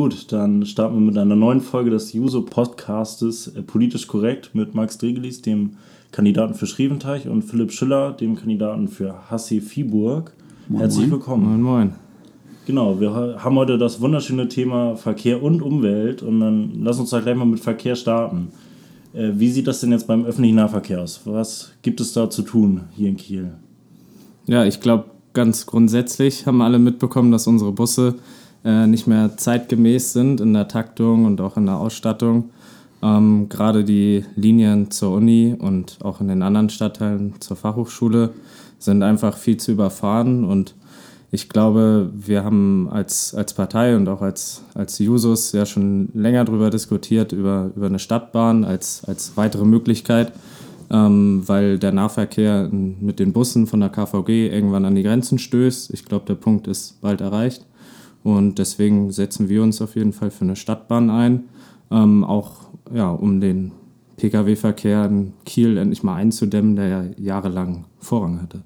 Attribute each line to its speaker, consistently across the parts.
Speaker 1: Gut, dann starten wir mit einer neuen Folge des Juso-Podcastes äh, Politisch Korrekt mit Max Dregelis, dem Kandidaten für Schreventeich, und Philipp Schiller, dem Kandidaten für Hassi Viehburg. Moin, Herzlich moin. willkommen.
Speaker 2: Moin, moin.
Speaker 1: Genau, wir haben heute das wunderschöne Thema Verkehr und Umwelt und dann lass uns da gleich mal mit Verkehr starten. Äh, wie sieht das denn jetzt beim öffentlichen Nahverkehr aus? Was gibt es da zu tun hier in Kiel?
Speaker 2: Ja, ich glaube, ganz grundsätzlich haben alle mitbekommen, dass unsere Busse äh, nicht mehr zeitgemäß sind in der Taktung und auch in der Ausstattung. Ähm, Gerade die Linien zur Uni und auch in den anderen Stadtteilen zur Fachhochschule sind einfach viel zu überfahren und ich glaube, wir haben als, als Partei und auch als, als Jusos ja schon länger darüber diskutiert, über, über eine Stadtbahn als, als weitere Möglichkeit, ähm, weil der Nahverkehr mit den Bussen von der KVG irgendwann an die Grenzen stößt. Ich glaube, der Punkt ist bald erreicht. Und deswegen setzen wir uns auf jeden Fall für eine Stadtbahn ein, ähm, auch ja, um den Pkw-Verkehr in Kiel endlich mal einzudämmen, der ja jahrelang Vorrang hatte.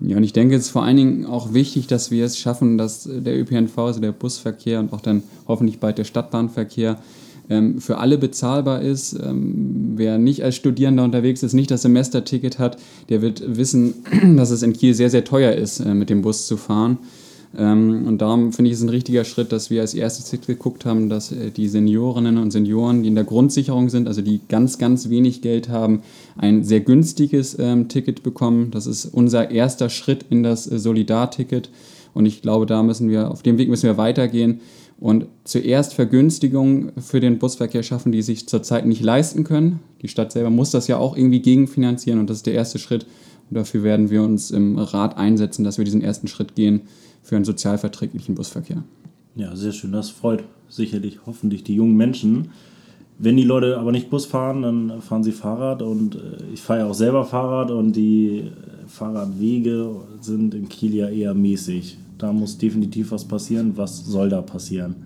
Speaker 3: Ja, und ich denke, es ist vor allen Dingen auch wichtig, dass wir es schaffen, dass der ÖPNV, also der Busverkehr und auch dann hoffentlich bald der Stadtbahnverkehr ähm, für alle bezahlbar ist. Ähm, wer nicht als Studierender unterwegs ist, nicht das Semesterticket hat, der wird wissen, dass es in Kiel sehr, sehr teuer ist, äh, mit dem Bus zu fahren. Ähm, und darum finde ich es ein richtiger Schritt, dass wir als erstes geguckt haben, dass äh, die Seniorinnen und Senioren, die in der Grundsicherung sind, also die ganz, ganz wenig Geld haben, ein sehr günstiges ähm, Ticket bekommen. Das ist unser erster Schritt in das äh, Solidarticket. Und ich glaube, da müssen wir, auf dem Weg müssen wir weitergehen und zuerst Vergünstigungen für den Busverkehr schaffen, die sich zurzeit nicht leisten können. Die Stadt selber muss das ja auch irgendwie gegenfinanzieren und das ist der erste Schritt. Und dafür werden wir uns im Rat einsetzen, dass wir diesen ersten Schritt gehen für einen sozialverträglichen Busverkehr.
Speaker 1: Ja, sehr schön. Das freut sicherlich hoffentlich die jungen Menschen. Wenn die Leute aber nicht Bus fahren, dann fahren sie Fahrrad und äh, ich fahre ja auch selber Fahrrad und die äh, Fahrradwege sind in Kiel ja eher mäßig. Da muss definitiv was passieren. Was soll da passieren?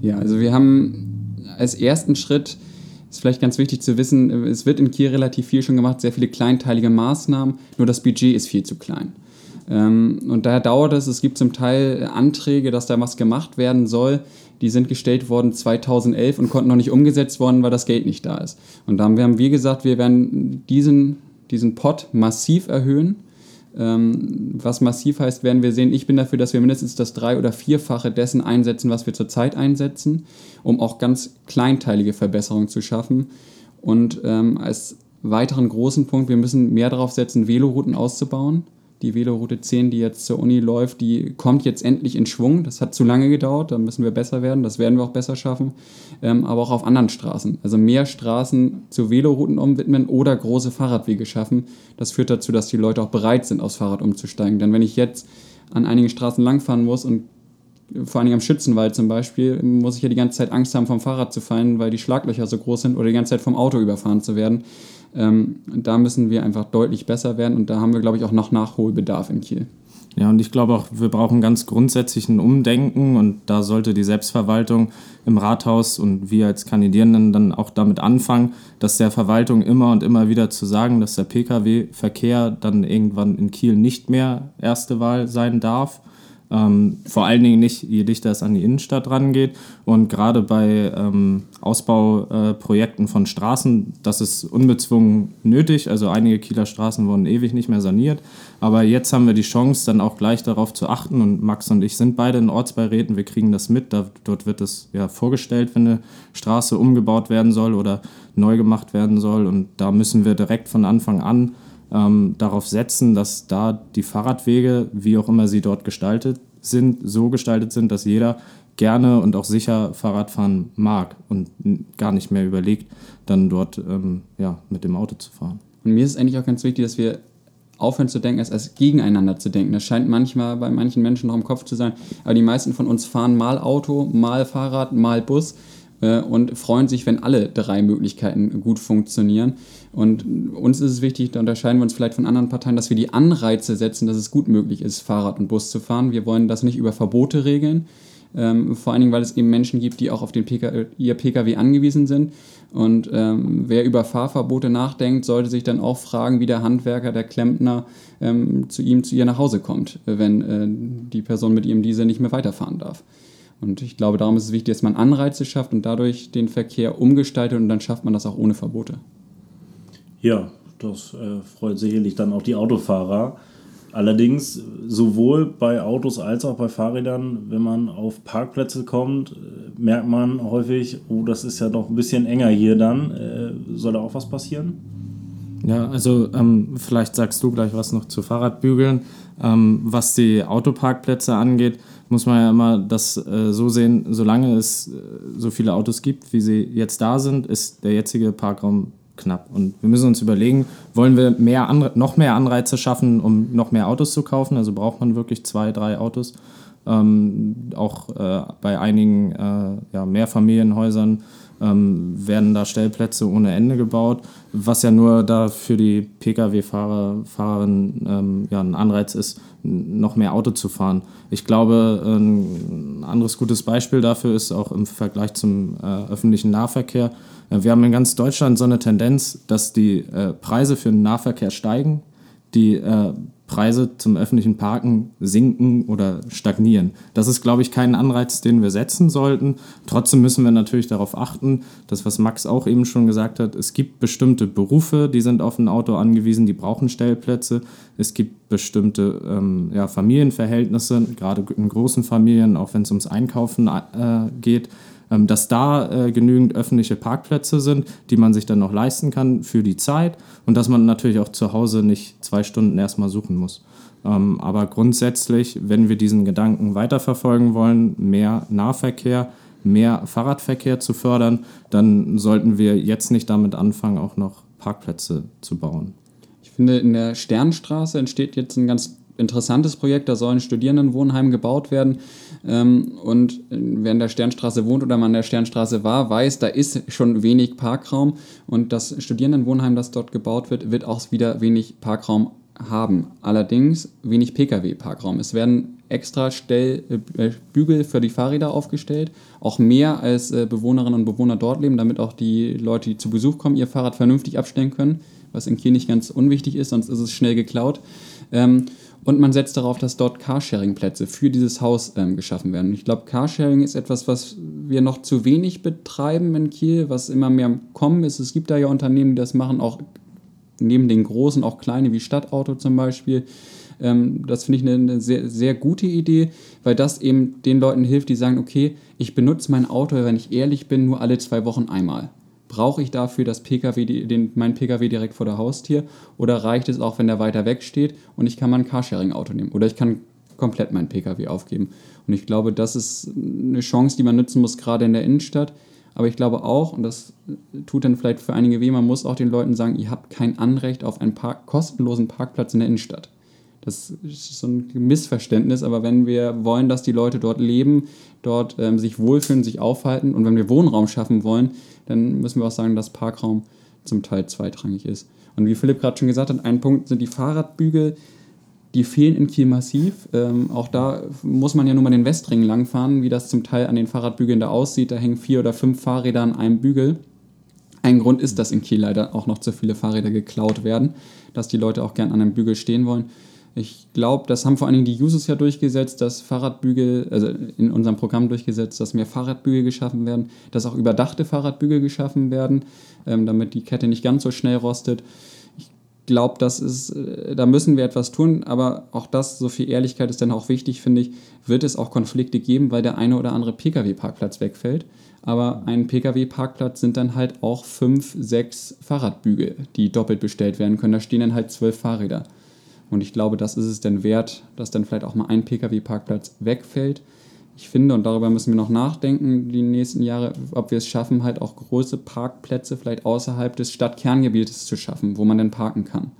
Speaker 3: Ja, also wir haben als ersten Schritt, ist vielleicht ganz wichtig zu wissen, es wird in Kiel relativ viel schon gemacht, sehr viele kleinteilige Maßnahmen, nur das Budget ist viel zu klein. Ähm, und daher dauert es. Es gibt zum Teil Anträge, dass da was gemacht werden soll. Die sind gestellt worden 2011 und konnten noch nicht umgesetzt worden, weil das Geld nicht da ist. Und dann haben wir gesagt, wir werden diesen, diesen Pot massiv erhöhen. Ähm, was massiv heißt, werden wir sehen, ich bin dafür, dass wir mindestens das drei- oder vierfache dessen einsetzen, was wir zurzeit einsetzen, um auch ganz kleinteilige Verbesserungen zu schaffen. Und ähm, als weiteren großen Punkt, wir müssen mehr darauf setzen, Velorouten auszubauen. Die Veloroute 10, die jetzt zur Uni läuft, die kommt jetzt endlich in Schwung. Das hat zu lange gedauert, da müssen wir besser werden, das werden wir auch besser schaffen. Ähm, aber auch auf anderen Straßen. Also mehr Straßen zu Velorouten umwidmen oder große Fahrradwege schaffen. Das führt dazu, dass die Leute auch bereit sind, aufs Fahrrad umzusteigen. Denn wenn ich jetzt an einigen Straßen langfahren muss und vor allem am Schützenwald zum Beispiel, muss ich ja die ganze Zeit Angst haben, vom Fahrrad zu fallen, weil die Schlaglöcher so groß sind oder die ganze Zeit vom Auto überfahren zu werden. Ähm, da müssen wir einfach deutlich besser werden und da haben wir, glaube ich, auch noch Nachholbedarf in Kiel.
Speaker 2: Ja, und ich glaube auch, wir brauchen ganz grundsätzlich ein Umdenken und da sollte die Selbstverwaltung im Rathaus und wir als Kandidierenden dann auch damit anfangen, dass der Verwaltung immer und immer wieder zu sagen, dass der Pkw-Verkehr dann irgendwann in Kiel nicht mehr erste Wahl sein darf ähm, vor allen Dingen nicht, je dichter es an die Innenstadt rangeht. Und gerade bei ähm, Ausbauprojekten äh, von Straßen, das ist unbezwungen nötig. Also einige Kieler Straßen wurden ewig nicht mehr saniert. Aber jetzt haben wir die Chance, dann auch gleich darauf zu achten. Und Max und ich sind beide in Ortsbeiräten, wir kriegen das mit. Da, dort wird es ja vorgestellt, wenn eine Straße umgebaut werden soll oder neu gemacht werden soll. Und da müssen wir direkt von Anfang an ähm, darauf setzen, dass da die Fahrradwege, wie auch immer sie dort gestaltet sind, so gestaltet sind, dass jeder gerne und auch sicher Fahrrad fahren mag und gar nicht mehr überlegt, dann dort ähm, ja, mit dem Auto zu fahren.
Speaker 3: Und mir ist eigentlich auch ganz wichtig, dass wir aufhören zu denken, als, als gegeneinander zu denken. Das scheint manchmal bei manchen Menschen noch im Kopf zu sein, aber die meisten von uns fahren mal Auto, mal Fahrrad, mal Bus äh, und freuen sich, wenn alle drei Möglichkeiten gut funktionieren. Und uns ist es wichtig, da unterscheiden wir uns vielleicht von anderen Parteien, dass wir die Anreize setzen, dass es gut möglich ist, Fahrrad und Bus zu fahren. Wir wollen das nicht über Verbote regeln, ähm, vor allen Dingen, weil es eben Menschen gibt, die auch auf den PK, ihr Pkw angewiesen sind. Und ähm, wer über Fahrverbote nachdenkt, sollte sich dann auch fragen, wie der Handwerker, der Klempner ähm, zu ihm, zu ihr nach Hause kommt, wenn äh, die Person mit ihrem Diesel nicht mehr weiterfahren darf. Und ich glaube, darum ist es wichtig, dass man Anreize schafft und dadurch den Verkehr umgestaltet und dann schafft man das auch ohne Verbote.
Speaker 1: Ja, das äh, freut sicherlich dann auch die Autofahrer. Allerdings sowohl bei Autos als auch bei Fahrrädern, wenn man auf Parkplätze kommt, äh, merkt man häufig, oh, das ist ja doch ein bisschen enger hier dann. Äh, soll da auch was passieren?
Speaker 2: Ja, also ähm, vielleicht sagst du gleich was noch zu Fahrradbügeln. Ähm, was die Autoparkplätze angeht, muss man ja immer das äh, so sehen, solange es äh, so viele Autos gibt, wie sie jetzt da sind, ist der jetzige Parkraum knapp. Und wir müssen uns überlegen, wollen wir mehr noch mehr Anreize schaffen, um noch mehr Autos zu kaufen? Also braucht man wirklich zwei, drei Autos. Ähm, auch äh, bei einigen äh, ja, Mehrfamilienhäusern ähm, werden da Stellplätze ohne Ende gebaut, was ja nur da für die Pkw-Fahrer, Fahrerinnen ähm, ja, ein Anreiz ist, noch mehr Auto zu fahren. Ich glaube, ein anderes gutes Beispiel dafür ist auch im Vergleich zum äh, öffentlichen Nahverkehr. Äh, wir haben in ganz Deutschland so eine Tendenz, dass die äh, Preise für den Nahverkehr steigen, die äh, Preise zum öffentlichen Parken sinken oder stagnieren. Das ist, glaube ich, kein Anreiz, den wir setzen sollten. Trotzdem müssen wir natürlich darauf achten, dass, was Max auch eben schon gesagt hat, es gibt bestimmte Berufe, die sind auf ein Auto angewiesen, die brauchen Stellplätze. Es gibt bestimmte ähm, ja, Familienverhältnisse, gerade in großen Familien, auch wenn es ums Einkaufen äh, geht dass da äh, genügend öffentliche Parkplätze sind, die man sich dann noch leisten kann für die Zeit und dass man natürlich auch zu Hause nicht zwei Stunden erstmal suchen muss. Ähm, aber grundsätzlich, wenn wir diesen Gedanken weiterverfolgen wollen, mehr Nahverkehr, mehr Fahrradverkehr zu fördern, dann sollten wir jetzt nicht damit anfangen, auch noch Parkplätze zu bauen.
Speaker 3: Ich finde, in der Sternstraße entsteht jetzt ein ganz interessantes Projekt. Da soll ein Studierendenwohnheim gebaut werden. Ähm, und wer in der Sternstraße wohnt oder man in der Sternstraße war, weiß, da ist schon wenig Parkraum. Und das Studierendenwohnheim, das dort gebaut wird, wird auch wieder wenig Parkraum haben. Allerdings wenig Pkw-Parkraum. Es werden extra Stell, äh, Bügel für die Fahrräder aufgestellt, auch mehr als äh, Bewohnerinnen und Bewohner dort leben, damit auch die Leute, die zu Besuch kommen, ihr Fahrrad vernünftig abstellen können, was in Kiel nicht ganz unwichtig ist, sonst ist es schnell geklaut. Ähm, und man setzt darauf, dass dort Carsharing-Plätze für dieses Haus ähm, geschaffen werden. Ich glaube, Carsharing ist etwas, was wir noch zu wenig betreiben in Kiel, was immer mehr im Kommen ist. Es gibt da ja Unternehmen, die das machen, auch neben den großen, auch kleine wie Stadtauto zum Beispiel. Ähm, das finde ich eine, eine, sehr, sehr gute Idee, weil das eben den Leuten hilft, die sagen, okay, ich benutze mein Auto, wenn ich ehrlich bin, nur alle zwei Wochen einmal. Brauche ich dafür das PKW, den, mein PKW direkt vor der Haustür oder reicht es auch, wenn der weiter weg steht und ich kann mein Carsharing-Auto nehmen oder ich kann komplett mein PKW aufgeben. Und ich glaube, das ist eine Chance, die man nutzen muss, gerade in der Innenstadt. Aber ich glaube auch, und das tut dann vielleicht für einige weh, man muss auch den Leuten sagen, ihr habt kein Anrecht auf einen Park kostenlosen Parkplatz in der Innenstadt. Das ist so ein Missverständnis, aber wenn wir wollen, dass die Leute dort leben, dort ähm, sich wohlfühlen, sich aufhalten und wenn wir Wohnraum schaffen wollen, dann müssen wir auch sagen, dass Parkraum zum Teil zweitrangig ist. Und wie Philipp gerade schon gesagt hat, ein Punkt sind die Fahrradbügel. Die fehlen in Kiel massiv. Ähm, auch da muss man ja nur mal den Westring langfahren, wie das zum Teil an den Fahrradbügeln da aussieht. Da hängen vier oder fünf Fahrräder an einem Bügel. Ein Grund ist, dass in Kiel leider auch noch zu viele Fahrräder geklaut werden, dass die Leute auch gern an einem Bügel stehen wollen. Ich glaube, das haben vor allen Dingen die Users ja durchgesetzt, dass Fahrradbügel, also in unserem Programm durchgesetzt, dass mehr Fahrradbügel geschaffen werden, dass auch überdachte Fahrradbügel geschaffen werden, ähm, damit die Kette nicht ganz so schnell rostet. Ich glaube, das ist, äh, da müssen wir etwas tun, aber auch das, so viel Ehrlichkeit ist dann auch wichtig, finde ich, wird es auch Konflikte geben, weil der eine oder andere Pkw-Parkplatz wegfällt. Aber ein Pkw-Parkplatz sind dann halt auch fünf, sechs Fahrradbügel, die doppelt bestellt werden können. Da stehen dann halt zwölf Fahrräder. Und ich glaube, das ist es denn wert, dass dann vielleicht auch mal ein Pkw-Parkplatz wegfällt. Ich finde, und darüber müssen wir noch nachdenken, die nächsten Jahre, ob wir es schaffen, halt auch große Parkplätze vielleicht außerhalb des Stadtkerngebietes zu schaffen, wo man dann parken kann,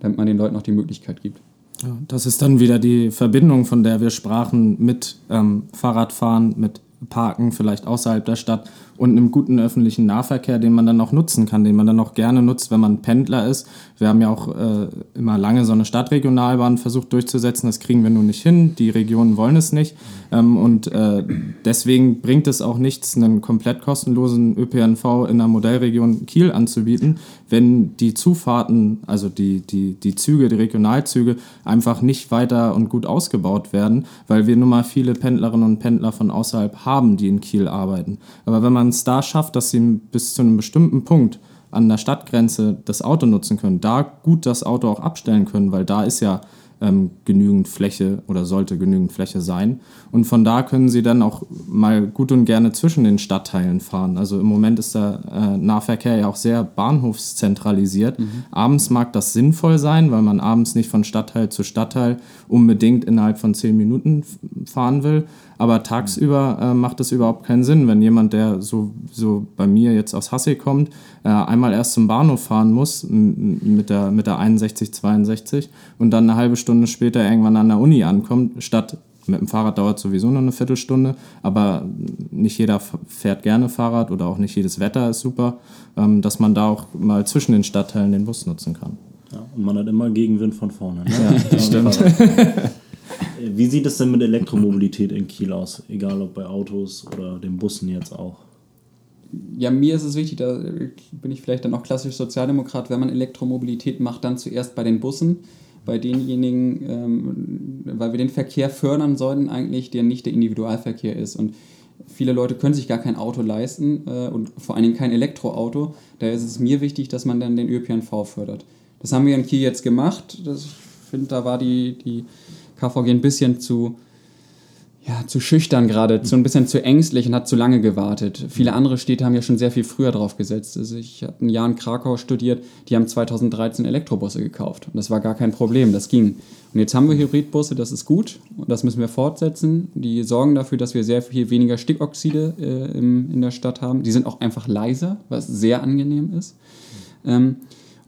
Speaker 3: damit man den Leuten auch die Möglichkeit gibt.
Speaker 2: Ja, das ist dann wieder die Verbindung, von der wir sprachen, mit ähm, Fahrradfahren, mit Parken, vielleicht außerhalb der Stadt und einem guten öffentlichen Nahverkehr, den man dann auch nutzen kann, den man dann auch gerne nutzt, wenn man Pendler ist. Wir haben ja auch äh, immer lange so eine Stadtregionalbahn versucht durchzusetzen. Das kriegen wir nun nicht hin. Die Regionen wollen es nicht. Ähm, und äh, deswegen bringt es auch nichts, einen komplett kostenlosen ÖPNV in der Modellregion Kiel anzubieten, wenn die Zufahrten, also die, die, die Züge, die Regionalzüge, einfach nicht weiter und gut ausgebaut werden, weil wir nun mal viele Pendlerinnen und Pendler von außerhalb haben, die in Kiel arbeiten. Aber wenn man es da schafft, dass sie bis zu einem bestimmten Punkt an der Stadtgrenze das Auto nutzen können, da gut das Auto auch abstellen können, weil da ist ja ähm, genügend Fläche oder sollte genügend Fläche sein. Und von da können sie dann auch mal gut und gerne zwischen den Stadtteilen fahren. Also im Moment ist der äh, Nahverkehr ja auch sehr bahnhofszentralisiert. Mhm. Abends mag das sinnvoll sein, weil man abends nicht von Stadtteil zu Stadtteil unbedingt innerhalb von zehn Minuten fahren will. Aber tagsüber äh, macht es überhaupt keinen Sinn, wenn jemand, der so, so bei mir jetzt aus Hassel kommt, äh, einmal erst zum Bahnhof fahren muss mit der, mit der 61, 62 und dann eine halbe Stunde später irgendwann an der Uni ankommt, statt mit dem Fahrrad dauert sowieso nur eine Viertelstunde, aber nicht jeder fährt gerne Fahrrad oder auch nicht jedes Wetter ist super, ähm, dass man da auch mal zwischen den Stadtteilen den Bus nutzen kann.
Speaker 1: Ja, und man hat immer Gegenwind von vorne. Ne?
Speaker 2: Ja, das stimmt.
Speaker 1: Wie sieht es denn mit Elektromobilität in Kiel aus? Egal ob bei Autos oder den Bussen jetzt auch.
Speaker 3: Ja, mir ist es wichtig, da bin ich vielleicht dann auch klassisch Sozialdemokrat, wenn man Elektromobilität macht, dann zuerst bei den Bussen, bei denjenigen, ähm, weil wir den Verkehr fördern sollten eigentlich, der nicht der Individualverkehr ist. Und viele Leute können sich gar kein Auto leisten äh, und vor allen Dingen kein Elektroauto. Daher ist es mir wichtig, dass man dann den ÖPNV fördert. Das haben wir in Kiel jetzt gemacht. Das, ich finde, da war die, die KVG ein bisschen zu, ja, zu schüchtern gerade, zu ein bisschen zu ängstlich und hat zu lange gewartet. Viele andere Städte haben ja schon sehr viel früher drauf gesetzt. Also ich habe ein Jahr in Krakau studiert, die haben 2013 Elektrobusse gekauft und das war gar kein Problem, das ging. Und jetzt haben wir Hybridbusse, das ist gut und das müssen wir fortsetzen. Die sorgen dafür, dass wir sehr viel weniger Stickoxide äh, im, in der Stadt haben. Die sind auch einfach leiser, was sehr angenehm ist. Ähm,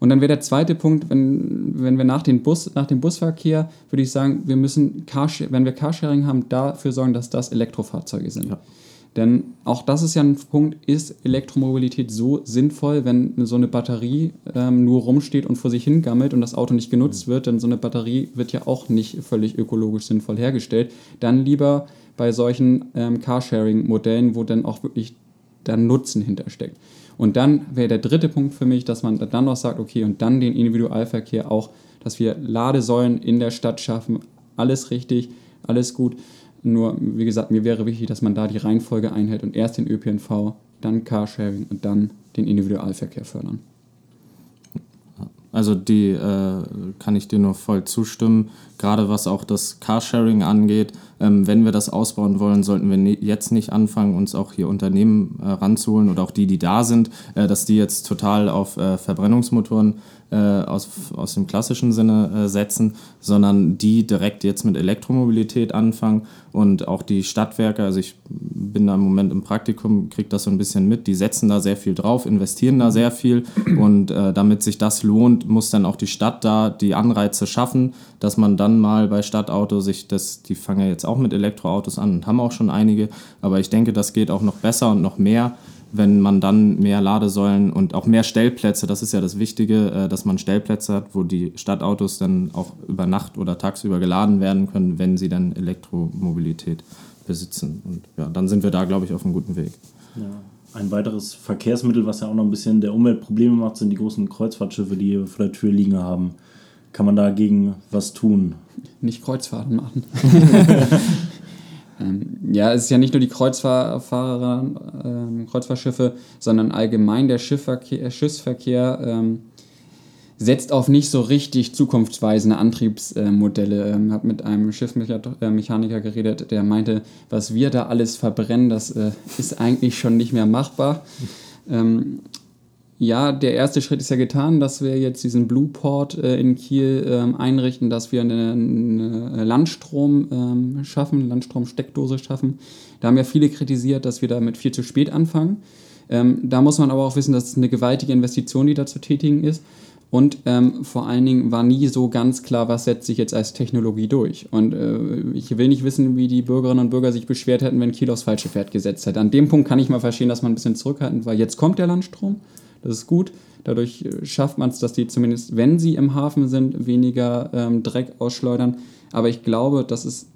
Speaker 3: und dann wäre der zweite Punkt, wenn, wenn wir nach, den Bus, nach dem Busverkehr, würde ich sagen, wir müssen, wenn wir Carsharing haben, dafür sorgen, dass das Elektrofahrzeuge sind. Ja. Denn auch das ist ja ein Punkt, ist Elektromobilität so sinnvoll, wenn so eine Batterie ähm, nur rumsteht und vor sich hingammelt und das Auto nicht genutzt wird, denn so eine Batterie wird ja auch nicht völlig ökologisch sinnvoll hergestellt. Dann lieber bei solchen ähm, Carsharing-Modellen, wo dann auch wirklich der Nutzen hintersteckt. Und dann wäre der dritte Punkt für mich, dass man dann noch sagt, okay, und dann den Individualverkehr auch, dass wir Ladesäulen in der Stadt schaffen. Alles richtig, alles gut. Nur, wie gesagt, mir wäre wichtig, dass man da die Reihenfolge einhält und erst den ÖPNV, dann Carsharing und dann den Individualverkehr fördern.
Speaker 2: Also die äh, kann ich dir nur voll zustimmen, gerade was auch das Carsharing angeht. Ähm, wenn wir das ausbauen wollen, sollten wir jetzt nicht anfangen, uns auch hier Unternehmen äh, ranzuholen oder auch die, die da sind, äh, dass die jetzt total auf äh, Verbrennungsmotoren äh, aus, aus dem klassischen Sinne äh, setzen, sondern die direkt jetzt mit Elektromobilität anfangen und auch die Stadtwerke, also ich bin da im Moment im Praktikum, kriege das so ein bisschen mit, die setzen da sehr viel drauf, investieren da sehr viel und äh, damit sich das lohnt, muss dann auch die Stadt da die Anreize schaffen, dass man dann mal bei Stadtauto sich das, die fangen ja jetzt auch mit Elektroautos an und haben auch schon einige, aber ich denke, das geht auch noch besser und noch mehr wenn man dann mehr Ladesäulen und auch mehr Stellplätze, das ist ja das Wichtige, äh, dass man Stellplätze hat, wo die Stadtautos dann auch über Nacht oder tagsüber geladen werden können, wenn sie dann Elektromobilität besitzen. Und ja, dann sind wir da, glaube ich, auf einem guten Weg.
Speaker 1: Ja. Ein weiteres Verkehrsmittel, was ja auch noch ein bisschen der Umwelt Probleme macht, sind die großen Kreuzfahrtschiffe, die hier vor der Tür liegen haben. Kann man dagegen was tun?
Speaker 3: Nicht Kreuzfahrten machen. Ähm, ja, es ist ja nicht nur die Kreuzfahrer, ähm, Kreuzfahrtschiffe, sondern allgemein der Schiffverkehr, äh, Schiffsverkehr ähm, setzt auf nicht so richtig zukunftsweisende Antriebsmodelle. Ähm, habe mit einem Schiffsmechaniker geredet, der meinte, was wir da alles verbrennen, das äh, ist eigentlich schon nicht mehr machbar. Ähm, ja, der erste Schritt ist ja getan, dass wir jetzt diesen Blueport äh, in Kiel ähm, einrichten, dass wir eine, eine Landstrom ähm, schaffen, Landstromsteckdose schaffen. Da haben ja viele kritisiert, dass wir damit viel zu spät anfangen. Ähm, da muss man aber auch wissen, dass es eine gewaltige Investition, die da zu tätigen ist. Und ähm, vor allen Dingen war nie so ganz klar, was setzt sich jetzt als Technologie durch. Und äh, ich will nicht wissen, wie die Bürgerinnen und Bürger sich beschwert hätten, wenn Kiel aufs falsche Pferd gesetzt hätte. An dem Punkt kann ich mal verstehen, dass man ein bisschen zurückhaltend war. Jetzt kommt der Landstrom, das ist gut. Dadurch äh, schafft man es, dass die zumindest, wenn sie im Hafen sind, weniger ähm, Dreck ausschleudern. Aber ich glaube, das ist,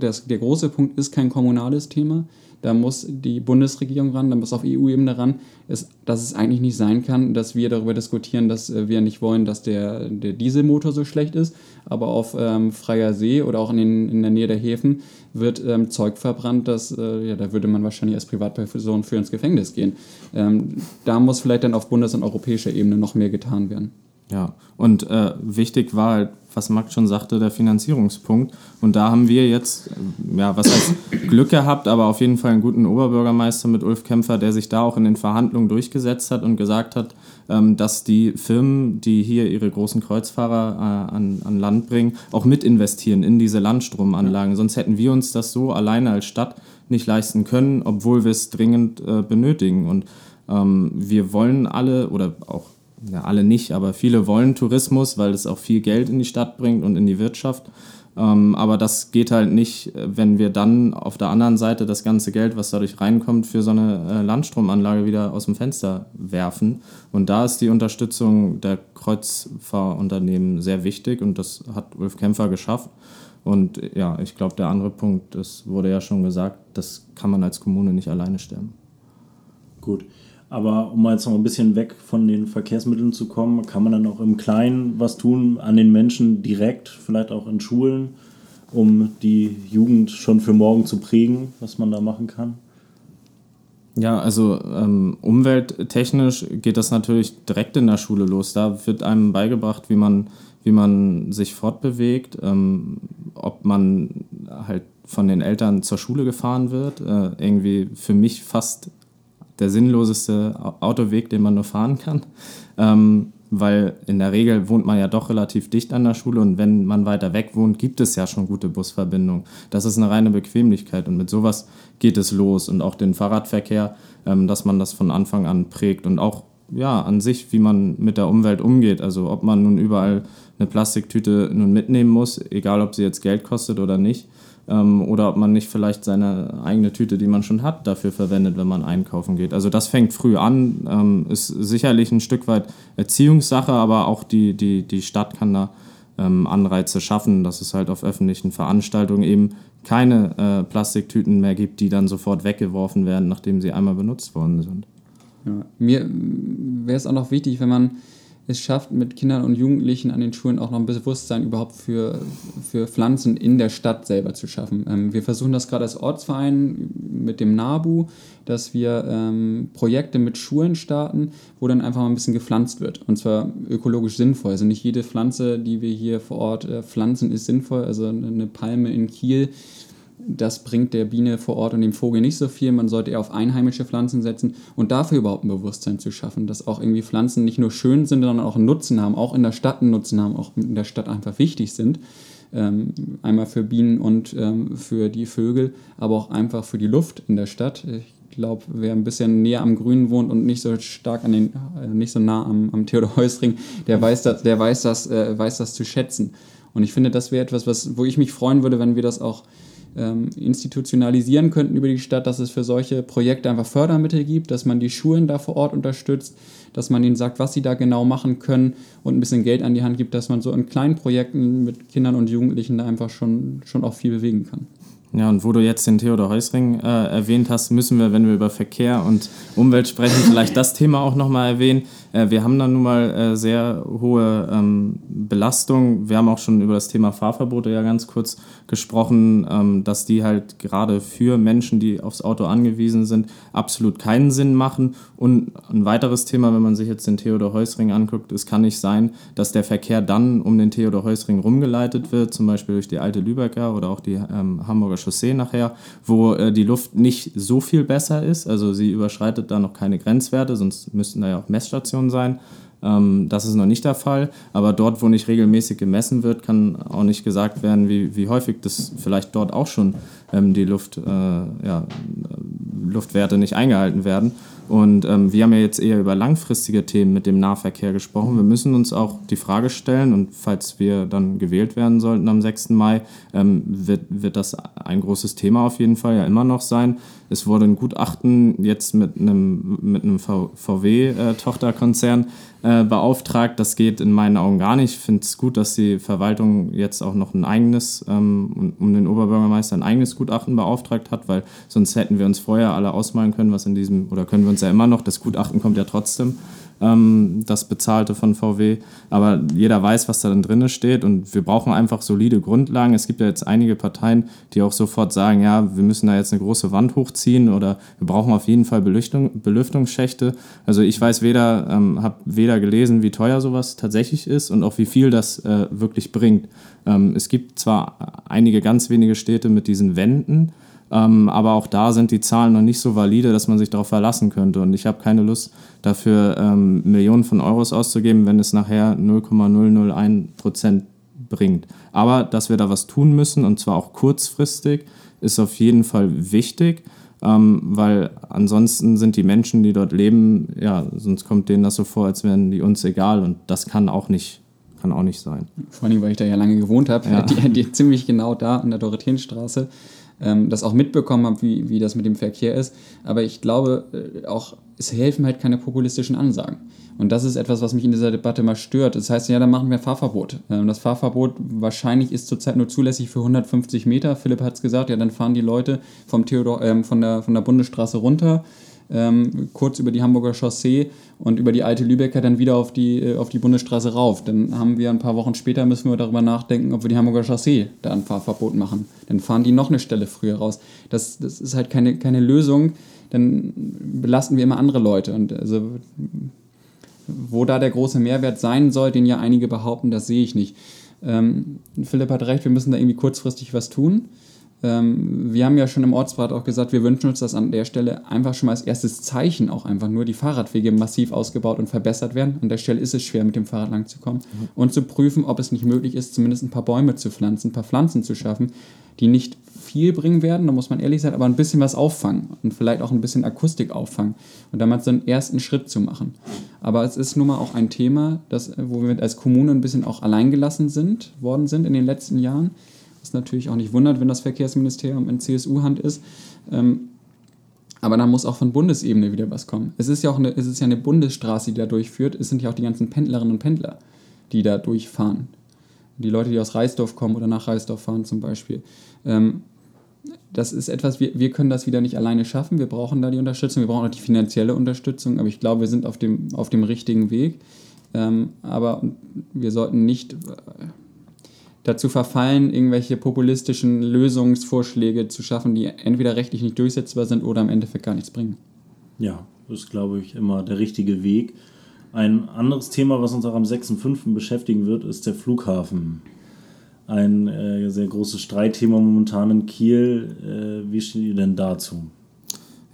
Speaker 3: das, der große Punkt ist kein kommunales Thema da muss die Bundesregierung ran, da muss auf EU-Ebene ran, ist, dass es eigentlich nicht sein kann, dass wir darüber diskutieren, dass äh, wir nicht wollen, dass der, der Dieselmotor so schlecht ist, aber auf ähm, freier See oder auch in, den, in der Nähe der Häfen wird ähm, Zeug verbrannt, das, äh, ja, da würde man wahrscheinlich als Privatperson für ins Gefängnis gehen. Ähm, da muss vielleicht dann auf Bundes- und europäischer Ebene noch mehr getan werden.
Speaker 2: Ja, und äh, wichtig war halt, was Max schon sagte, der Finanzierungspunkt. Und da haben wir jetzt, ja, was heißt Glück gehabt, aber auf jeden Fall einen guten Oberbürgermeister mit Ulf Kämpfer, der sich da auch in den Verhandlungen durchgesetzt hat und gesagt hat, ähm, dass die Firmen, die hier ihre großen Kreuzfahrer äh, an, an Land bringen, auch mit investieren in diese Landstromanlagen. Sonst hätten wir uns das so alleine als Stadt nicht leisten können, obwohl wir es dringend äh, benötigen. Und ähm, wir wollen alle oder auch ja, alle nicht, aber viele wollen Tourismus, weil es auch viel Geld in die Stadt bringt und in die Wirtschaft. Ähm, aber das geht halt nicht, wenn wir dann auf der anderen Seite das ganze Geld, was dadurch reinkommt, für so eine äh, Landstromanlage wieder aus dem Fenster werfen. Und da ist die Unterstützung der Kreuzfahrunternehmen sehr wichtig und das hat Ulf Kämpfer geschafft. Und ja, ich glaube, der andere Punkt, das wurde ja schon gesagt, das kann man als Kommune nicht alleine stemmen.
Speaker 1: Gut. Aber um mal jetzt noch ein bisschen weg von den Verkehrsmitteln zu kommen, kann man dann auch im Kleinen was tun an den Menschen direkt, vielleicht auch in Schulen, um die Jugend schon für morgen zu prägen, was man da machen kann?
Speaker 2: Ja, also ähm, umwelttechnisch geht das natürlich direkt in der Schule los. Da wird einem beigebracht, wie man, wie man sich fortbewegt, ähm, ob man halt von den Eltern zur Schule gefahren wird. Äh, irgendwie für mich fast der sinnloseste Autoweg, den man nur fahren kann. Ähm, weil in der Regel wohnt man ja doch relativ dicht an der Schule und wenn man weiter weg wohnt, gibt es ja schon gute Busverbindungen. Das ist eine reine Bequemlichkeit und mit sowas geht es los und auch den Fahrradverkehr, ähm, dass man das von Anfang an prägt und auch ja an sich, wie man mit der Umwelt umgeht. Also ob man nun überall eine Plastiktüte nun mitnehmen muss, egal ob sie jetzt Geld kostet oder nicht oder ob man nicht vielleicht seine eigene Tüte, die man schon hat, dafür verwendet, wenn man einkaufen geht. Also das fängt früh an, ähm, ist sicherlich ein Stück weit Erziehungssache, aber auch die, die, die Stadt kann da ähm, Anreize schaffen, dass es halt auf öffentlichen Veranstaltungen eben keine äh, Plastiktüten mehr gibt, die dann sofort weggeworfen werden, nachdem sie einmal benutzt worden sind.
Speaker 3: Ja, mir wäre es auch noch wichtig, wenn man es schafft, mit Kindern und Jugendlichen an den Schulen auch noch ein Bewusstsein überhaupt für, für Pflanzen in der Stadt selber zu schaffen. Ähm, wir versuchen das gerade als Ortsverein mit dem NABU, dass wir ähm, Projekte mit Schulen starten, wo dann einfach mal ein bisschen gepflanzt wird. Und zwar ökologisch sinnvoll. Also nicht jede Pflanze, die wir hier vor Ort äh, pflanzen, ist sinnvoll. Also eine Palme in Kiel das bringt der Biene vor Ort und dem Vogel nicht so viel. Man sollte eher auf einheimische Pflanzen setzen und dafür überhaupt ein Bewusstsein zu schaffen, dass auch irgendwie Pflanzen nicht nur schön sind, sondern auch einen Nutzen haben, auch in der Stadt einen Nutzen haben, auch in der Stadt einfach wichtig sind. Ähm, einmal für Bienen und ähm, für die Vögel, aber auch einfach für die Luft in der Stadt. Ich glaube, wer ein bisschen näher am Grünen wohnt und nicht so stark an den, äh, nicht so nah am, am Theodor-Heuss-Ring, der weiß das, der weiß das, äh, weiß das zu schätzen. Und ich finde, das wäre etwas, was, wo ich mich freuen würde, wenn wir das auch ähm, institutionalisieren könnten über die Stadt, dass es für solche Projekte einfach Fördermittel gibt, dass man die Schulen da vor Ort unterstützt, dass man ihnen sagt, was sie da genau machen können und ein bisschen Geld an die Hand gibt, dass man so in kleinen Projekten mit Kindern und Jugendlichen da einfach schon, schon auch viel bewegen kann.
Speaker 2: Ja, und wo du jetzt den Theodor Heusring äh, erwähnt hast, müssen wir, wenn wir über Verkehr und Umwelt sprechen, vielleicht das Thema auch nochmal erwähnen. Äh, wir haben da nun mal äh, sehr hohe ähm, Belastung. Wir haben auch schon über das Thema Fahrverbote ja ganz kurz gesprochen, ähm, dass die halt gerade für Menschen, die aufs Auto angewiesen sind, absolut keinen Sinn machen. Und ein weiteres Thema, wenn man sich jetzt den Theodor Heusring anguckt, es kann nicht sein, dass der Verkehr dann um den Theodor Heusring rumgeleitet wird, zum Beispiel durch die alte Lübecker oder auch die ähm, Hamburger Chaussee nachher, wo äh, die Luft nicht so viel besser ist. Also sie überschreitet da noch keine Grenzwerte, sonst müssten da ja auch Messstationen sein. Ähm, das ist noch nicht der Fall, aber dort, wo nicht regelmäßig gemessen wird, kann auch nicht gesagt werden, wie, wie häufig das vielleicht dort auch schon ähm, die Luft, äh, ja, Luftwerte nicht eingehalten werden. Und ähm, wir haben ja jetzt eher über langfristige Themen mit dem Nahverkehr gesprochen. Wir müssen uns auch die Frage stellen, und falls wir dann gewählt werden sollten am 6. Mai, ähm, wird, wird das ein großes Thema auf jeden Fall ja immer noch sein. Es wurde ein Gutachten jetzt mit einem, mit einem VW-Tochterkonzern äh, beauftragt. Das geht in meinen Augen gar nicht. Ich finde es gut, dass die Verwaltung jetzt auch noch ein eigenes, ähm, um den Oberbürgermeister ein eigenes Gutachten beauftragt hat, weil sonst hätten wir uns vorher alle ausmalen können, was in diesem, oder können wir uns ja immer noch, das Gutachten kommt ja trotzdem ähm, das bezahlte von VW. Aber jeder weiß, was da dann drin steht und wir brauchen einfach solide Grundlagen. Es gibt ja jetzt einige Parteien, die auch sofort sagen, ja, wir müssen da jetzt eine große Wand hochziehen oder wir brauchen auf jeden Fall Belüftung, Belüftungsschächte. Also ich weiß weder, ähm, habe weder gelesen, wie teuer sowas tatsächlich ist und auch wie viel das äh, wirklich bringt. Ähm, es gibt zwar einige ganz wenige Städte mit diesen Wänden, ähm, aber auch da sind die Zahlen noch nicht so valide, dass man sich darauf verlassen könnte. Und ich habe keine Lust dafür, ähm, Millionen von Euros auszugeben, wenn es nachher 0,001 Prozent bringt. Aber dass wir da was tun müssen, und zwar auch kurzfristig, ist auf jeden Fall wichtig. Ähm, weil ansonsten sind die Menschen, die dort leben, ja, sonst kommt denen das so vor, als wären die uns egal und das kann auch nicht, kann auch nicht sein.
Speaker 3: Vor allem, weil ich da ja lange gewohnt habe, ja. die, die ziemlich genau da an der Dorotheenstraße ähm, das auch mitbekommen habe, wie, wie das mit dem Verkehr ist. Aber ich glaube äh, auch, es helfen halt keine populistischen Ansagen. Und das ist etwas, was mich in dieser Debatte mal stört. Das heißt, ja, dann machen wir Fahrverbot. Ähm, das Fahrverbot wahrscheinlich ist zurzeit nur zulässig für 150 Meter. Philipp hat es gesagt, ja, dann fahren die Leute vom Theodor, ähm, von, der, von der Bundesstraße runter ähm, kurz über die Hamburger Chaussee und über die alte Lübecker dann wieder auf die, äh, auf die Bundesstraße rauf. Dann haben wir ein paar Wochen später, müssen wir darüber nachdenken, ob wir die Hamburger Chaussee da ein Fahrverbot machen. Dann fahren die noch eine Stelle früher raus. Das, das ist halt keine, keine Lösung. Dann belasten wir immer andere Leute. Und also, wo da der große Mehrwert sein soll, den ja einige behaupten, das sehe ich nicht. Ähm, Philipp hat recht, wir müssen da irgendwie kurzfristig was tun. Ähm, wir haben ja schon im Ortsrat auch gesagt, wir wünschen uns, dass an der Stelle einfach schon mal als erstes Zeichen auch einfach nur die Fahrradwege massiv ausgebaut und verbessert werden. An der Stelle ist es schwer, mit dem Fahrrad lang zu kommen. Mhm. Und zu prüfen, ob es nicht möglich ist, zumindest ein paar Bäume zu pflanzen, ein paar Pflanzen zu schaffen, die nicht viel bringen werden, da muss man ehrlich sein, aber ein bisschen was auffangen und vielleicht auch ein bisschen Akustik auffangen und damit so einen ersten Schritt zu machen. Aber es ist nun mal auch ein Thema, das, wo wir als Kommune ein bisschen auch alleingelassen sind, worden sind in den letzten Jahren was natürlich auch nicht wundert, wenn das Verkehrsministerium in CSU-Hand ist. Ähm, aber da muss auch von Bundesebene wieder was kommen. Es ist ja auch eine, es ist ja eine Bundesstraße, die da durchführt. Es sind ja auch die ganzen Pendlerinnen und Pendler, die da durchfahren. Die Leute, die aus Reisdorf kommen oder nach Reisdorf fahren zum Beispiel. Ähm, das ist etwas, wir, wir können das wieder nicht alleine schaffen. Wir brauchen da die Unterstützung, wir brauchen auch die finanzielle Unterstützung, aber ich glaube, wir sind auf dem, auf dem richtigen Weg. Ähm, aber wir sollten nicht dazu verfallen, irgendwelche populistischen Lösungsvorschläge zu schaffen, die entweder rechtlich nicht durchsetzbar sind oder im Endeffekt gar nichts bringen.
Speaker 1: Ja, das ist, glaube ich, immer der richtige Weg. Ein anderes Thema, was uns auch am 6.5. beschäftigen wird, ist der Flughafen. Ein äh, sehr großes Streitthema momentan in Kiel. Äh, wie steht ihr denn dazu?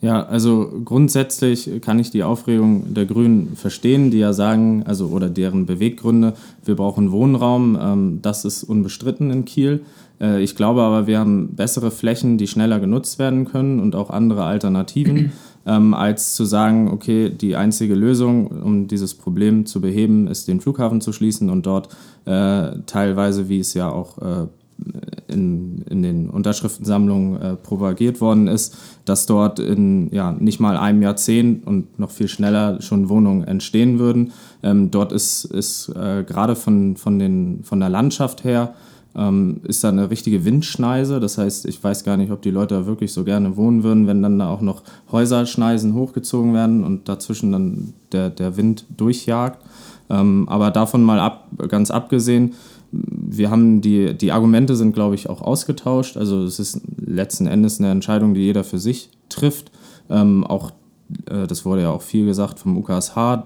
Speaker 2: Ja, also grundsätzlich kann ich die Aufregung der Grünen verstehen, die ja sagen, also oder deren Beweggründe, wir brauchen Wohnraum, ähm, das ist unbestritten in Kiel. Äh, ich glaube aber, wir haben bessere Flächen, die schneller genutzt werden können und auch andere Alternativen, ähm, als zu sagen, okay, die einzige Lösung, um dieses Problem zu beheben, ist den Flughafen zu schließen und dort äh, teilweise, wie es ja auch äh, in, in den Unterschriftensammlungen äh, propagiert worden ist, dass dort in ja, nicht mal einem Jahrzehnt und noch viel schneller schon Wohnungen entstehen würden. Ähm, dort ist, ist äh, gerade von, von, den, von der Landschaft her ähm, ist da eine richtige Windschneise. Das heißt, ich weiß gar nicht, ob die Leute da wirklich so gerne wohnen würden, wenn dann da auch noch Häuserschneisen hochgezogen werden und dazwischen dann der, der Wind durchjagt. Ähm, aber davon mal ab, ganz abgesehen, wir haben die, die Argumente sind, glaube ich, auch ausgetauscht. Also es ist letzten Endes eine Entscheidung, die jeder für sich trifft. Ähm, auch, äh, das wurde ja auch viel gesagt vom UKSH.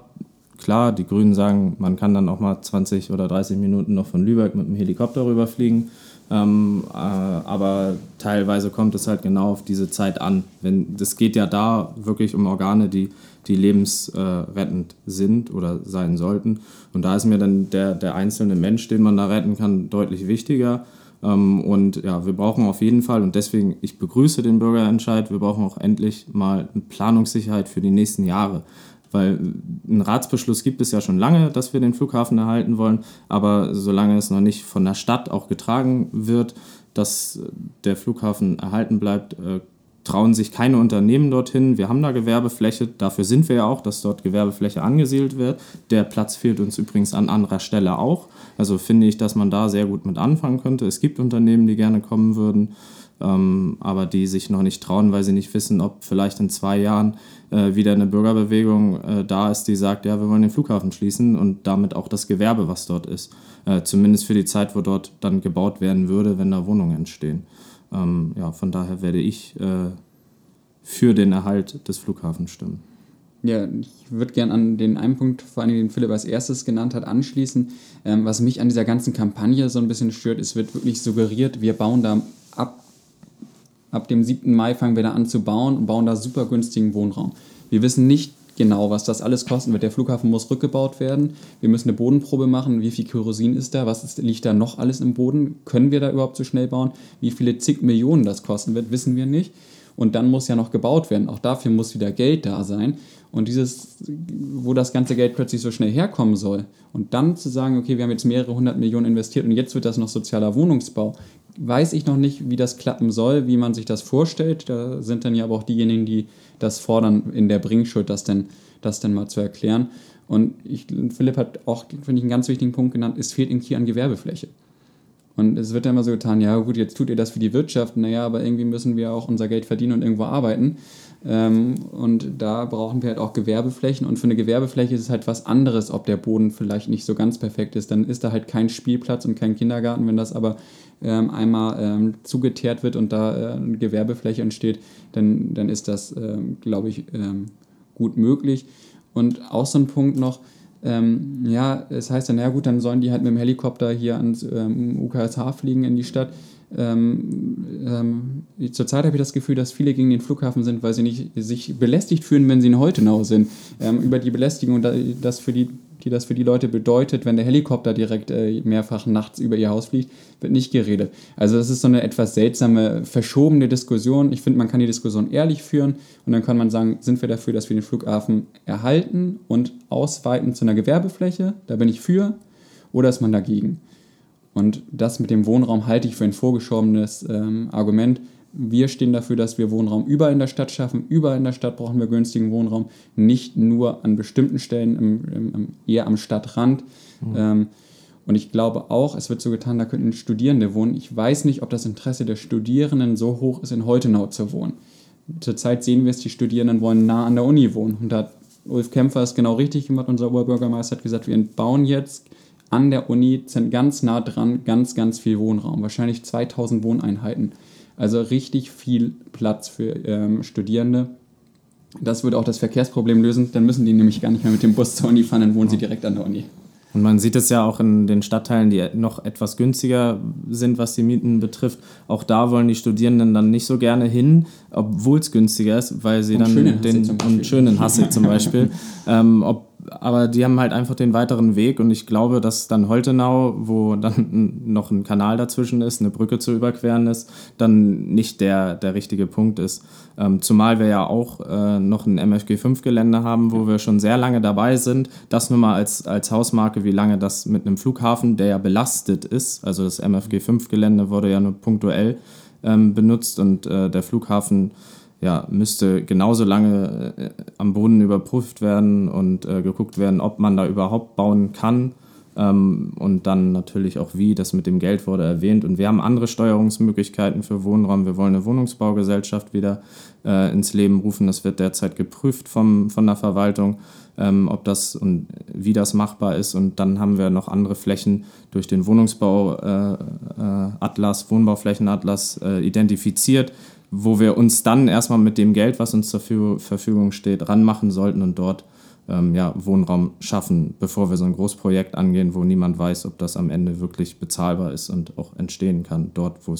Speaker 2: Klar, die Grünen sagen, man kann dann auch mal 20 oder 30 Minuten noch von Lübeck mit dem Helikopter rüberfliegen. Ähm, äh, aber teilweise kommt es halt genau auf diese Zeit an. Wenn, das geht ja da wirklich um Organe, die die lebensrettend sind oder sein sollten. Und da ist mir dann der, der einzelne Mensch, den man da retten kann, deutlich wichtiger. Ähm, und ja, wir brauchen auf jeden Fall, und deswegen, ich begrüße den Bürgerentscheid, wir brauchen auch endlich mal eine Planungssicherheit für die nächsten Jahre. Weil einen Ratsbeschluss gibt es ja schon lange, dass wir den Flughafen erhalten wollen, aber solange es noch nicht von der Stadt auch getragen wird, dass der Flughafen erhalten bleibt, äh, trauen sich keine Unternehmen dorthin. Wir haben da Gewerbefläche, dafür sind wir ja auch, dass dort Gewerbefläche angesiedelt wird. Der Platz fehlt uns übrigens an anderer Stelle auch. Also finde ich, dass man da sehr gut mit anfangen könnte. Es gibt Unternehmen, die gerne kommen würden, ähm, aber die sich noch nicht trauen, weil sie nicht wissen, ob vielleicht in zwei Jahren äh, wieder eine Bürgerbewegung äh, da ist, die sagt, ja, wir wollen den Flughafen schließen und damit auch das Gewerbe, was dort ist. Äh, zumindest für die Zeit, wo dort dann gebaut werden würde, wenn da Wohnungen entstehen. Ähm, ja, von daher werde ich äh, für den Erhalt des Flughafens stimmen.
Speaker 3: Ja, ich würde gerne an den einen Punkt, vor allem den Philipp als erstes genannt hat, anschließen. Ähm, was mich an dieser ganzen Kampagne so ein bisschen stört, es wird wirklich suggeriert, wir bauen da ab, ab dem 7. Mai fangen wir da an zu bauen und bauen da super günstigen Wohnraum. Wir wissen nicht genau, was das alles kosten wird. Der Flughafen muss rückgebaut werden. Wir müssen eine Bodenprobe machen. Wie viel Kerosin ist da? Was ist, liegt da noch alles im Boden? Können wir da überhaupt so schnell bauen? Wie viele zig Millionen das kosten wird, wissen wir nicht. Und dann muss ja noch gebaut werden. Auch dafür muss wieder Geld da sein. Und dieses, wo das ganze Geld plötzlich so schnell herkommen soll. Und dann zu sagen, okay, wir haben jetzt mehrere hundert Millionen investiert und jetzt wird das noch sozialer Wohnungsbau, weiß ich noch nicht, wie das klappen soll, wie man sich das vorstellt. Da sind dann ja aber auch diejenigen, die das fordern, in der Bringschuld, das denn, das denn mal zu erklären. Und ich, Philipp hat auch, finde ich, einen ganz wichtigen Punkt genannt, es fehlt irgendwie an Gewerbefläche. Und es wird dann immer so getan, ja gut, jetzt tut ihr das für die Wirtschaft, naja, aber irgendwie müssen wir auch unser Geld verdienen und irgendwo arbeiten. Ähm, und da brauchen wir halt auch Gewerbeflächen. Und für eine Gewerbefläche ist es halt was anderes, ob der Boden vielleicht nicht so ganz perfekt ist. Dann ist da halt kein Spielplatz und kein Kindergarten. Wenn das aber ähm, einmal ähm, zugeteert wird und da äh, eine Gewerbefläche entsteht, dann, dann ist das, ähm, glaube ich, ähm, gut möglich. Und auch so ein Punkt noch, ähm, ja, es heißt dann, ja gut, dann sollen die halt mit dem Helikopter hier ans ähm, UKSH fliegen in die Stadt. Ähm, ähm, zurzeit habe ich das Gefühl, dass viele gegen den Flughafen sind, weil sie nicht sich belästigt fühlen, wenn sie in Heutenau sind. Ähm, über die Belästigung, das für die, die das für die Leute bedeutet, wenn der Helikopter direkt äh, mehrfach nachts über ihr Haus fliegt, wird nicht geredet. Also das ist so eine etwas seltsame, verschobene Diskussion. Ich finde, man kann die Diskussion ehrlich führen und dann kann man sagen, sind wir dafür, dass wir den Flughafen erhalten und ausweiten zu einer Gewerbefläche? Da bin ich für. Oder ist man dagegen? Und das mit dem Wohnraum halte ich für ein vorgeschobenes ähm, Argument. Wir stehen dafür, dass wir Wohnraum überall in der Stadt schaffen. Überall in der Stadt brauchen wir günstigen Wohnraum, nicht nur an bestimmten Stellen, im, im, eher am Stadtrand. Mhm. Ähm, und ich glaube auch, es wird so getan, da könnten Studierende wohnen. Ich weiß nicht, ob das Interesse der Studierenden so hoch ist, in Heutenau zu wohnen. Zurzeit sehen wir es, die Studierenden wollen nah an der Uni wohnen. Und da hat Ulf Kämpfer es genau richtig gemacht. Unser Oberbürgermeister hat gesagt, wir bauen jetzt an der Uni sind ganz nah dran ganz, ganz viel Wohnraum, wahrscheinlich 2000 Wohneinheiten. Also richtig viel Platz für ähm, Studierende. Das würde auch das Verkehrsproblem lösen. Dann müssen die nämlich gar nicht mehr mit dem Bus zur Uni fahren, dann wohnen sie direkt an der Uni.
Speaker 2: Und man sieht es ja auch in den Stadtteilen, die noch etwas günstiger sind, was die Mieten betrifft. Auch da wollen die Studierenden dann nicht so gerne hin, obwohl es günstiger ist, weil sie und dann den und schönen Hassel zum Beispiel, ähm, ob aber die haben halt einfach den weiteren Weg und ich glaube, dass dann Holtenau, wo dann noch ein Kanal dazwischen ist, eine Brücke zu überqueren ist, dann nicht der, der richtige Punkt ist. Ähm, zumal wir ja auch äh, noch ein MFG5-Gelände haben, wo wir schon sehr lange dabei sind. Das nur mal als, als Hausmarke, wie lange das mit einem Flughafen, der ja belastet ist, also das MFG5-Gelände wurde ja nur punktuell ähm, benutzt und äh, der Flughafen ja, müsste genauso lange äh, am Boden überprüft werden und äh, geguckt werden, ob man da überhaupt bauen kann. Ähm, und dann natürlich auch wie, das mit dem Geld wurde erwähnt. Und wir haben andere Steuerungsmöglichkeiten für Wohnraum. Wir wollen eine Wohnungsbaugesellschaft wieder äh, ins Leben rufen. Das wird derzeit geprüft vom, von der Verwaltung, ähm, ob das und wie das machbar ist. Und dann haben wir noch andere Flächen durch den Wohnungsbauatlas, äh, äh, Wohnbauflächenatlas äh, identifiziert wo wir uns dann erstmal mit dem Geld, was uns zur Verfügung steht, ranmachen sollten und dort ähm, ja, Wohnraum schaffen, bevor wir so ein Großprojekt angehen, wo niemand weiß, ob das am Ende wirklich bezahlbar ist und auch entstehen kann, dort, wo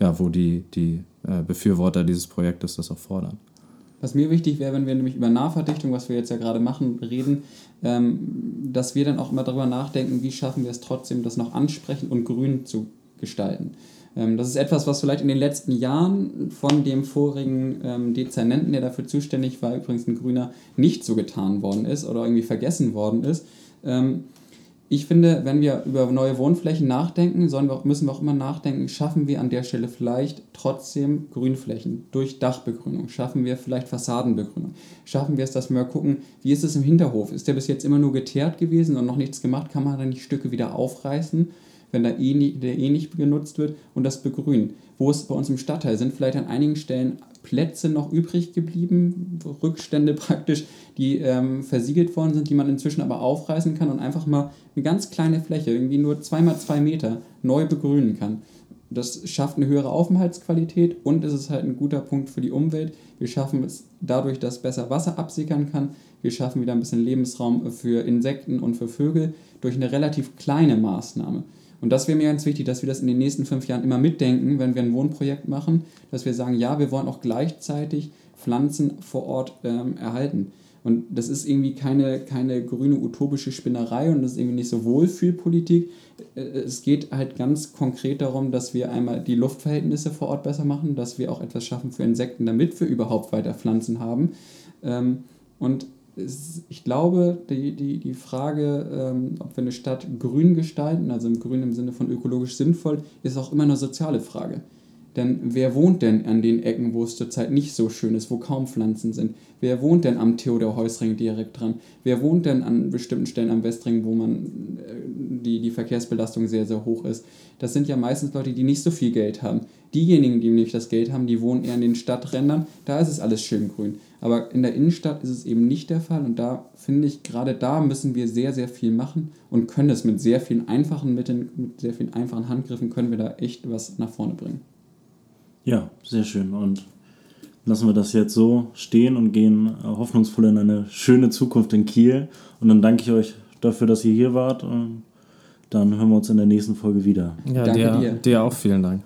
Speaker 2: ja, wo die, die äh, Befürworter dieses Projektes das auch fordern.
Speaker 3: Was mir wichtig wäre, wenn wir nämlich über Nahverdichtung, was wir jetzt ja gerade machen, reden, ähm, dass wir dann auch immer darüber nachdenken, wie schaffen wir es trotzdem, das noch ansprechend und grün zu gestalten. Ähm, das ist etwas, was vielleicht in den letzten Jahren von dem vorigen ähm, Dezernenten, der dafür zuständig war, übrigens ein Grüner, nicht so getan worden ist oder irgendwie vergessen worden ist. Ähm, ich finde, wenn wir über neue Wohnflächen nachdenken, wir, müssen wir auch immer nachdenken, schaffen wir an der Stelle vielleicht trotzdem Grünflächen durch Dachbegrünung? Schaffen wir vielleicht Fassadenbegrünung? Schaffen wir es, dass wir mal gucken, wie ist es im Hinterhof? Ist der bis jetzt immer nur geteert gewesen und noch nichts gemacht? Kann man da nicht Stücke wieder aufreißen? Wenn da eh nicht, der eh nicht genutzt wird und das begrünen. Wo es bei uns im Stadtteil sind vielleicht an einigen Stellen Plätze noch übrig geblieben, Rückstände praktisch, die ähm, versiegelt worden sind, die man inzwischen aber aufreißen kann und einfach mal eine ganz kleine Fläche, irgendwie nur 2x2 Meter, neu begrünen kann. Das schafft eine höhere Aufenthaltsqualität und es ist halt ein guter Punkt für die Umwelt. Wir schaffen es dadurch, dass besser Wasser absickern kann. Wir schaffen wieder ein bisschen Lebensraum für Insekten und für Vögel durch eine relativ kleine Maßnahme. Und das wäre mir ganz wichtig, dass wir das in den nächsten fünf Jahren immer mitdenken, wenn wir ein Wohnprojekt machen, dass wir sagen, ja, wir wollen auch gleichzeitig Pflanzen vor Ort ähm, erhalten. Und das ist irgendwie keine, keine grüne utopische Spinnerei und das ist irgendwie nicht so Wohlfühlpolitik. Äh, es geht halt ganz konkret darum, dass wir einmal die Luftverhältnisse vor Ort besser machen, dass wir auch etwas schaffen für Insekten, damit wir überhaupt weiter Pflanzen haben. Ähm, und ich glaube, die, die, die Frage, ähm, ob wir eine Stadt grün gestalten, also im Grün im Sinne von ökologisch sinnvoll, ist auch immer eine soziale Frage. Denn wer wohnt denn an den Ecken, wo es zurzeit nicht so schön ist, wo kaum Pflanzen sind? Wer wohnt denn am Theodor-Heuss-Ring direkt dran? Wer wohnt denn an bestimmten Stellen am Westring, wo man äh, die, die Verkehrsbelastung sehr, sehr hoch ist? Das sind ja meistens Leute, die nicht so viel Geld haben. Diejenigen, die nicht das Geld haben, die wohnen eher in den Stadträndern. Da ist es alles schön grün. Aber in der Innenstadt ist es eben nicht der Fall. Und da finde ich, gerade da müssen wir sehr, sehr viel machen und können es mit sehr vielen einfachen Mitteln, mit sehr vielen einfachen Handgriffen, können wir da echt was nach vorne bringen.
Speaker 1: Ja, sehr schön. Und lassen wir das jetzt so stehen und gehen äh, hoffnungsvoll in eine schöne Zukunft in Kiel. Und dann danke ich euch dafür, dass ihr hier wart. Und dann hören wir uns in der nächsten Folge wieder.
Speaker 2: Ja, dir, dir auch vielen Dank.